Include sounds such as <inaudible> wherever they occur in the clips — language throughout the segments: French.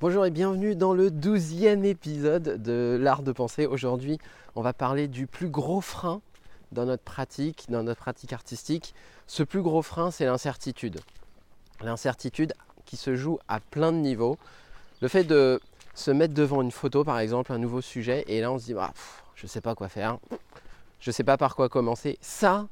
Bonjour et bienvenue dans le douzième épisode de l'art de penser. Aujourd'hui, on va parler du plus gros frein dans notre pratique, dans notre pratique artistique. Ce plus gros frein, c'est l'incertitude. L'incertitude qui se joue à plein de niveaux. Le fait de se mettre devant une photo, par exemple, un nouveau sujet, et là on se dit, bah, je ne sais pas quoi faire, je ne sais pas par quoi commencer. Ça,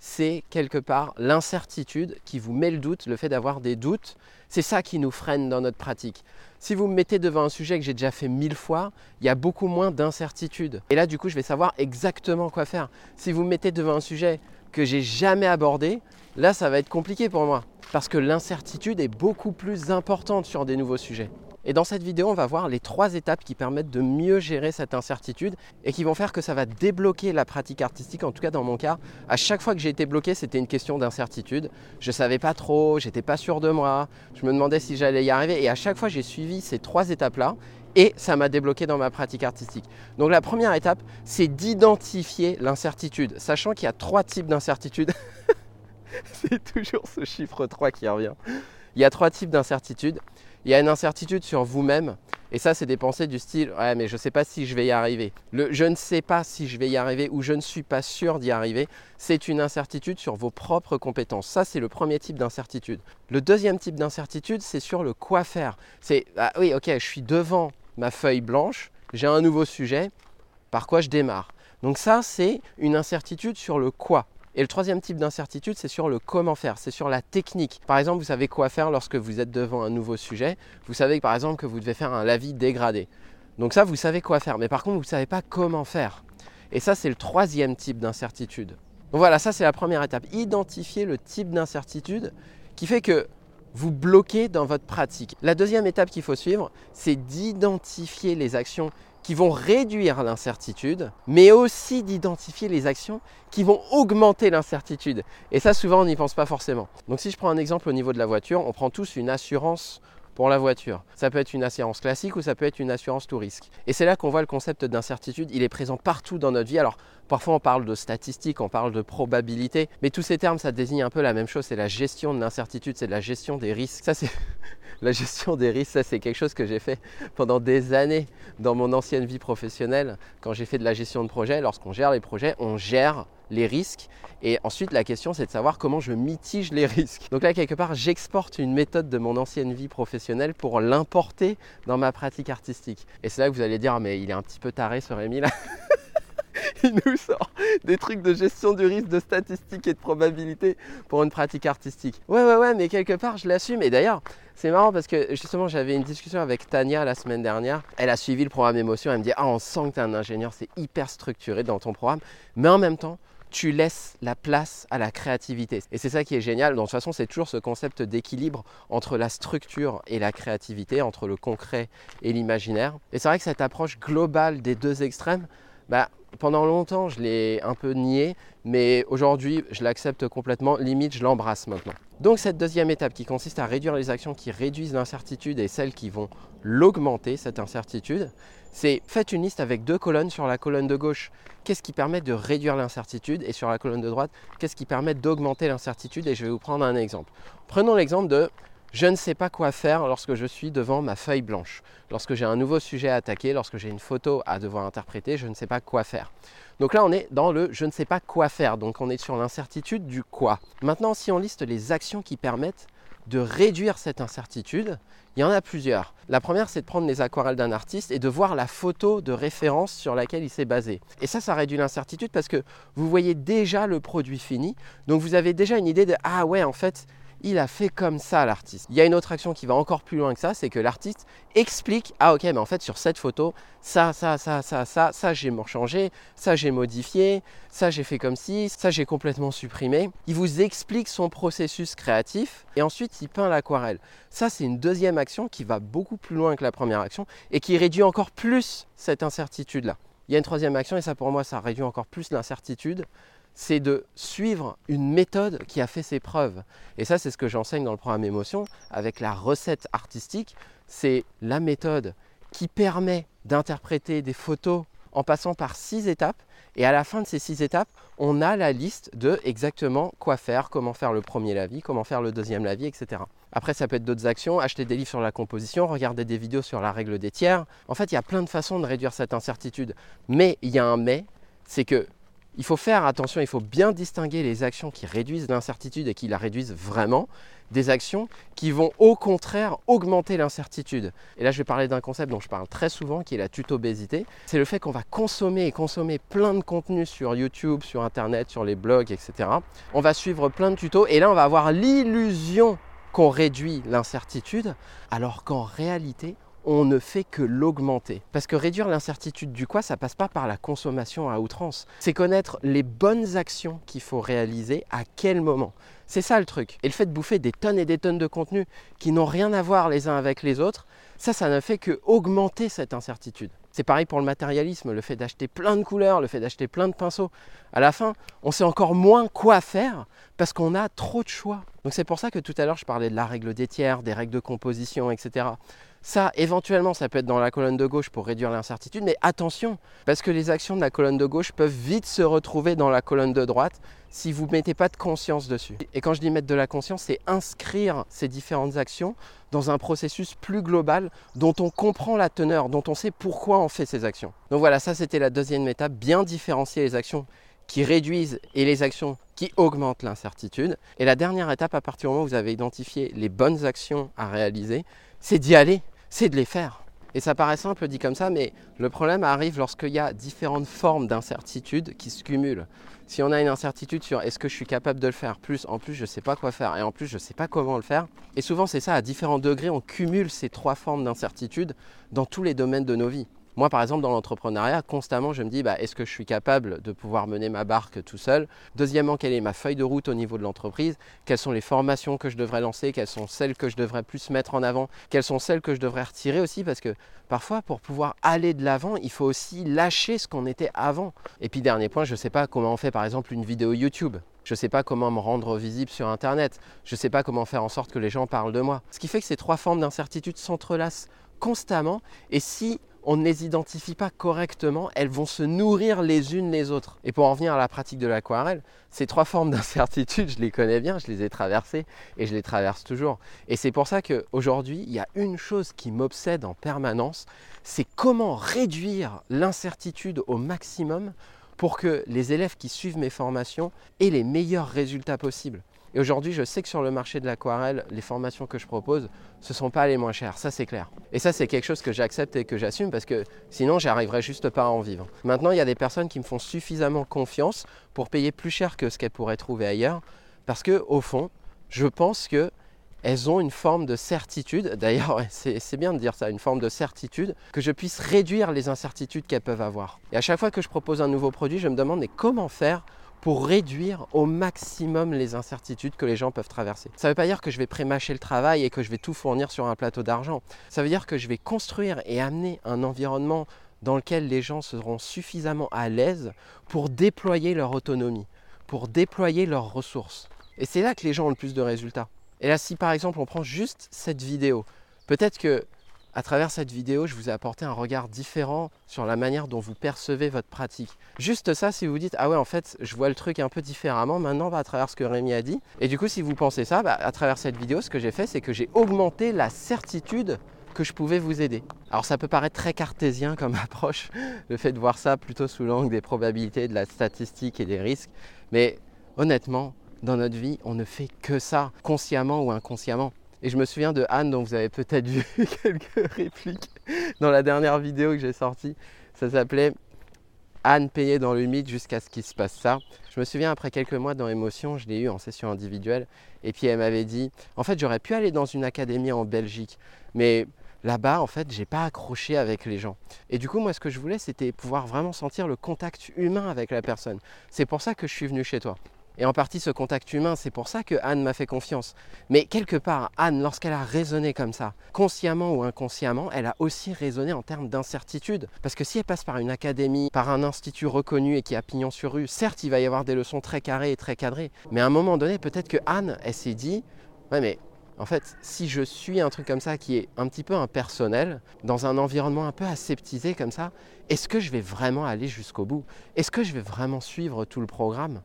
c'est quelque part l'incertitude qui vous met le doute, le fait d'avoir des doutes. C'est ça qui nous freine dans notre pratique. Si vous me mettez devant un sujet que j'ai déjà fait mille fois, il y a beaucoup moins d'incertitude. Et là, du coup, je vais savoir exactement quoi faire. Si vous me mettez devant un sujet que j'ai jamais abordé, là, ça va être compliqué pour moi. Parce que l'incertitude est beaucoup plus importante sur des nouveaux sujets. Et dans cette vidéo, on va voir les trois étapes qui permettent de mieux gérer cette incertitude et qui vont faire que ça va débloquer la pratique artistique. En tout cas, dans mon cas, à chaque fois que j'ai été bloqué, c'était une question d'incertitude. Je ne savais pas trop, j'étais pas sûr de moi, je me demandais si j'allais y arriver. Et à chaque fois, j'ai suivi ces trois étapes-là et ça m'a débloqué dans ma pratique artistique. Donc la première étape, c'est d'identifier l'incertitude, sachant qu'il y a trois types d'incertitude. <laughs> c'est toujours ce chiffre 3 qui revient. Il y a trois types d'incertitude. Il y a une incertitude sur vous-même. Et ça, c'est des pensées du style Ouais, mais je ne sais pas si je vais y arriver. Le je ne sais pas si je vais y arriver ou je ne suis pas sûr d'y arriver, c'est une incertitude sur vos propres compétences. Ça, c'est le premier type d'incertitude. Le deuxième type d'incertitude, c'est sur le quoi faire. C'est Ah oui, ok, je suis devant ma feuille blanche, j'ai un nouveau sujet, par quoi je démarre. Donc, ça, c'est une incertitude sur le quoi. Et le troisième type d'incertitude, c'est sur le comment faire, c'est sur la technique. Par exemple, vous savez quoi faire lorsque vous êtes devant un nouveau sujet. Vous savez par exemple que vous devez faire un lavis dégradé. Donc ça, vous savez quoi faire. Mais par contre, vous ne savez pas comment faire. Et ça, c'est le troisième type d'incertitude. Donc voilà, ça c'est la première étape. Identifier le type d'incertitude qui fait que vous bloquez dans votre pratique. La deuxième étape qu'il faut suivre, c'est d'identifier les actions qui vont réduire l'incertitude, mais aussi d'identifier les actions qui vont augmenter l'incertitude. Et ça, souvent, on n'y pense pas forcément. Donc si je prends un exemple au niveau de la voiture, on prend tous une assurance pour la voiture. Ça peut être une assurance classique ou ça peut être une assurance tout risque. Et c'est là qu'on voit le concept d'incertitude. Il est présent partout dans notre vie. Parfois on parle de statistiques, on parle de probabilité, mais tous ces termes ça désigne un peu la même chose. C'est la gestion de l'incertitude, c'est la gestion des risques. Ça c'est <laughs> la gestion des risques, ça c'est quelque chose que j'ai fait pendant des années dans mon ancienne vie professionnelle. Quand j'ai fait de la gestion de projet, lorsqu'on gère les projets, on gère les risques. Et ensuite, la question, c'est de savoir comment je mitige les <laughs> risques. Donc là, quelque part, j'exporte une méthode de mon ancienne vie professionnelle pour l'importer dans ma pratique artistique. Et c'est là que vous allez dire, ah, mais il est un petit peu taré ce Rémi là. <laughs> il nous sort des trucs de gestion du risque, de statistiques et de probabilité pour une pratique artistique. Ouais, ouais, ouais, mais quelque part, je l'assume. Et d'ailleurs, c'est marrant parce que justement, j'avais une discussion avec Tania la semaine dernière. Elle a suivi le programme émotion. Elle me dit Ah, on sent que tu es un ingénieur, c'est hyper structuré dans ton programme. Mais en même temps, tu laisses la place à la créativité. Et c'est ça qui est génial. de toute façon, c'est toujours ce concept d'équilibre entre la structure et la créativité, entre le concret et l'imaginaire. Et c'est vrai que cette approche globale des deux extrêmes, bah, pendant longtemps, je l'ai un peu nié, mais aujourd'hui, je l'accepte complètement. Limite, je l'embrasse maintenant. Donc cette deuxième étape qui consiste à réduire les actions qui réduisent l'incertitude et celles qui vont l'augmenter, cette incertitude, c'est faites une liste avec deux colonnes. Sur la colonne de gauche, qu'est-ce qui permet de réduire l'incertitude? Et sur la colonne de droite, qu'est-ce qui permet d'augmenter l'incertitude? Et je vais vous prendre un exemple. Prenons l'exemple de je ne sais pas quoi faire lorsque je suis devant ma feuille blanche. Lorsque j'ai un nouveau sujet à attaquer, lorsque j'ai une photo à devoir interpréter, je ne sais pas quoi faire. Donc là, on est dans le je ne sais pas quoi faire. Donc on est sur l'incertitude du quoi. Maintenant, si on liste les actions qui permettent de réduire cette incertitude, il y en a plusieurs. La première, c'est de prendre les aquarelles d'un artiste et de voir la photo de référence sur laquelle il s'est basé. Et ça, ça réduit l'incertitude parce que vous voyez déjà le produit fini. Donc vous avez déjà une idée de ah ouais, en fait, il a fait comme ça l'artiste. Il y a une autre action qui va encore plus loin que ça, c'est que l'artiste explique ah ok mais en fait sur cette photo ça ça ça ça ça ça j'ai changé, ça j'ai modifié, ça j'ai fait comme ci, ça j'ai complètement supprimé. Il vous explique son processus créatif et ensuite il peint l'aquarelle. Ça c'est une deuxième action qui va beaucoup plus loin que la première action et qui réduit encore plus cette incertitude là. Il y a une troisième action et ça pour moi ça réduit encore plus l'incertitude c'est de suivre une méthode qui a fait ses preuves. Et ça, c'est ce que j'enseigne dans le programme Émotion avec la recette artistique. C'est la méthode qui permet d'interpréter des photos en passant par six étapes. Et à la fin de ces six étapes, on a la liste de exactement quoi faire, comment faire le premier lavis, comment faire le deuxième lavis, etc. Après, ça peut être d'autres actions, acheter des livres sur la composition, regarder des vidéos sur la règle des tiers. En fait, il y a plein de façons de réduire cette incertitude. Mais il y a un mais, c'est que il faut faire attention, il faut bien distinguer les actions qui réduisent l'incertitude et qui la réduisent vraiment des actions qui vont au contraire augmenter l'incertitude. Et là, je vais parler d'un concept dont je parle très souvent, qui est la tutobésité. C'est le fait qu'on va consommer et consommer plein de contenus sur YouTube, sur Internet, sur les blogs, etc. On va suivre plein de tutos et là, on va avoir l'illusion qu'on réduit l'incertitude, alors qu'en réalité, on ne fait que l'augmenter. Parce que réduire l'incertitude du quoi, ça passe pas par la consommation à outrance. C'est connaître les bonnes actions qu'il faut réaliser à quel moment. C'est ça le truc. Et le fait de bouffer des tonnes et des tonnes de contenus qui n'ont rien à voir les uns avec les autres, ça, ça ne fait que augmenter cette incertitude. C'est pareil pour le matérialisme, le fait d'acheter plein de couleurs, le fait d'acheter plein de pinceaux. À la fin, on sait encore moins quoi faire parce qu'on a trop de choix. Donc c'est pour ça que tout à l'heure je parlais de la règle des tiers, des règles de composition, etc. Ça, éventuellement, ça peut être dans la colonne de gauche pour réduire l'incertitude, mais attention, parce que les actions de la colonne de gauche peuvent vite se retrouver dans la colonne de droite si vous ne mettez pas de conscience dessus. Et quand je dis mettre de la conscience, c'est inscrire ces différentes actions dans un processus plus global dont on comprend la teneur, dont on sait pourquoi on fait ces actions. Donc voilà, ça c'était la deuxième étape, bien différencier les actions qui réduisent et les actions qui augmentent l'incertitude. Et la dernière étape, à partir du moment où vous avez identifié les bonnes actions à réaliser, c'est d'y aller, c'est de les faire. Et ça paraît simple dit comme ça, mais le problème arrive lorsqu'il y a différentes formes d'incertitude qui se cumulent. Si on a une incertitude sur est-ce que je suis capable de le faire, plus en plus je ne sais pas quoi faire, et en plus je ne sais pas comment le faire, et souvent c'est ça, à différents degrés, on cumule ces trois formes d'incertitude dans tous les domaines de nos vies. Moi, par exemple, dans l'entrepreneuriat, constamment, je me dis, bah, est-ce que je suis capable de pouvoir mener ma barque tout seul? Deuxièmement, quelle est ma feuille de route au niveau de l'entreprise? Quelles sont les formations que je devrais lancer? Quelles sont celles que je devrais plus mettre en avant? Quelles sont celles que je devrais retirer aussi? Parce que parfois, pour pouvoir aller de l'avant, il faut aussi lâcher ce qu'on était avant. Et puis, dernier point, je ne sais pas comment on fait, par exemple, une vidéo YouTube. Je ne sais pas comment me rendre visible sur Internet. Je ne sais pas comment faire en sorte que les gens parlent de moi. Ce qui fait que ces trois formes d'incertitude s'entrelacent constamment. Et si on ne les identifie pas correctement, elles vont se nourrir les unes les autres. Et pour en venir à la pratique de l'aquarelle, ces trois formes <laughs> d'incertitude, je les connais bien, je les ai traversées et je les traverse toujours. Et c'est pour ça qu'aujourd'hui, il y a une chose qui m'obsède en permanence, c'est comment réduire l'incertitude au maximum pour que les élèves qui suivent mes formations aient les meilleurs résultats possibles. Et aujourd'hui, je sais que sur le marché de l'aquarelle, les formations que je propose, ce ne sont pas les moins chères, ça c'est clair. Et ça c'est quelque chose que j'accepte et que j'assume parce que sinon j'arriverais juste pas à en vivre. Maintenant, il y a des personnes qui me font suffisamment confiance pour payer plus cher que ce qu'elles pourraient trouver ailleurs parce que au fond, je pense que elles ont une forme de certitude, <laughs> d'ailleurs c'est bien de dire ça, une forme de certitude, que je puisse réduire les incertitudes qu'elles peuvent avoir. Et à chaque fois que je propose un nouveau produit, je me demande mais comment faire pour réduire au maximum les incertitudes que les gens peuvent traverser. Ça ne veut pas dire que je vais prémâcher le travail et que je vais tout fournir sur un plateau d'argent. Ça veut dire que je vais construire et amener un environnement dans lequel les gens seront suffisamment à l'aise pour déployer leur autonomie, pour déployer leurs ressources. Et c'est là que les gens ont le plus de résultats. Et là, si par exemple on prend juste cette vidéo, peut-être que à travers cette vidéo, je vous ai apporté un regard différent sur la manière dont vous percevez votre pratique. Juste ça, si vous dites Ah ouais, en fait, je vois le truc un peu différemment maintenant à travers ce que Rémi a dit. Et du coup, si vous pensez ça, bah, à travers cette vidéo, ce que j'ai fait, c'est que j'ai augmenté la certitude que je pouvais vous aider. Alors ça peut paraître très cartésien comme <laughs> approche, le fait de voir ça plutôt sous l'angle des probabilités, de la statistique et des risques. Mais honnêtement, dans notre vie, on ne fait que ça, consciemment ou inconsciemment. Et je me souviens de Anne, dont vous avez peut-être vu <laughs> quelques répliques dans la dernière vidéo que j'ai sortie. Ça s'appelait Anne payée dans le mythe jusqu'à ce qu'il se passe ça. Je me souviens après quelques mois dans Émotion, je l'ai eu en session individuelle. Et puis elle m'avait dit En fait, j'aurais pu aller dans une académie en Belgique, mais là-bas, en fait, j'ai pas accroché avec les gens. Et du coup, moi, ce que je voulais, c'était pouvoir vraiment sentir le contact humain avec la personne. C'est pour ça que je suis venu chez toi et en partie ce contact humain. C'est pour ça que Anne m'a fait confiance. Mais quelque part, Anne, lorsqu'elle a raisonné comme ça, consciemment ou inconsciemment, elle a aussi raisonné en termes d'incertitude. Parce que si elle passe par une académie, par un institut reconnu et qui a pignon sur rue, certes, il va y avoir des leçons très carrées et très cadrées. Mais à un moment donné, peut-être que Anne, elle s'est dit, ouais, mais en fait, si je suis un truc comme ça qui est un petit peu impersonnel, dans un environnement un peu aseptisé comme ça, est-ce que je vais vraiment aller jusqu'au bout? Est-ce que je vais vraiment suivre tout le programme?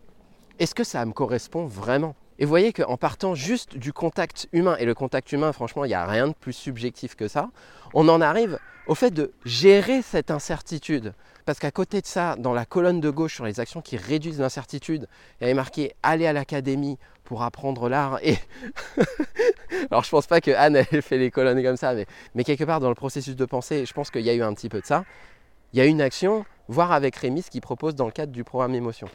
Est-ce que ça me correspond vraiment? Et vous voyez qu'en partant juste du contact humain, et le contact humain, franchement, il n'y a rien de plus subjectif que ça, on en arrive au fait de gérer cette incertitude. Parce qu'à côté de ça, dans la colonne de gauche sur les actions qui réduisent l'incertitude, il y avait marqué aller à l'académie pour apprendre l'art. Et <laughs> alors je pense pas que Anne ait fait les colonnes comme ça, mais, mais quelque part dans le processus de pensée, je pense qu'il y a eu un petit peu de ça. Il y a une action, voir avec Rémi ce qu'il propose dans le cadre du programme émotion.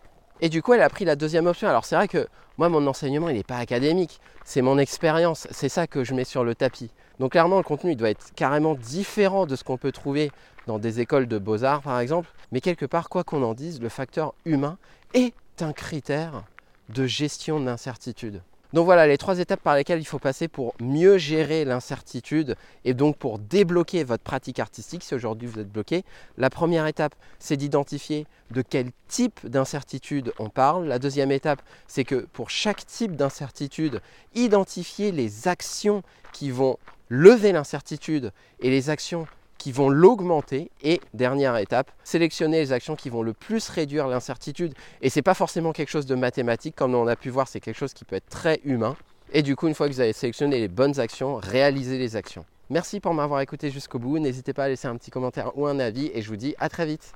Et du coup, elle a pris la deuxième option. Alors c'est vrai que moi, mon enseignement, il n'est pas académique, c'est mon expérience, c'est ça que je mets sur le tapis. Donc clairement, le contenu, il doit être carrément différent de ce qu'on peut trouver dans des écoles de beaux-arts, par exemple. Mais quelque part, quoi qu'on en dise, le facteur humain est un critère de gestion d'incertitude. Donc voilà les trois étapes par lesquelles il faut passer pour mieux gérer l'incertitude et donc pour débloquer votre pratique artistique si aujourd'hui vous êtes bloqué. La première étape, c'est d'identifier de quel type d'incertitude on parle. La deuxième étape, c'est que pour chaque type d'incertitude, identifier les actions qui vont lever l'incertitude et les actions qui vont l'augmenter. Et dernière étape, sélectionner les actions qui vont le plus réduire l'incertitude. Et ce n'est pas forcément quelque chose de mathématique, comme on a pu voir, c'est quelque chose qui peut être très humain. Et du coup, une fois que vous avez sélectionné les bonnes actions, réalisez les actions. Merci pour m'avoir écouté jusqu'au bout. N'hésitez pas à laisser un petit commentaire ou un avis et je vous dis à très vite.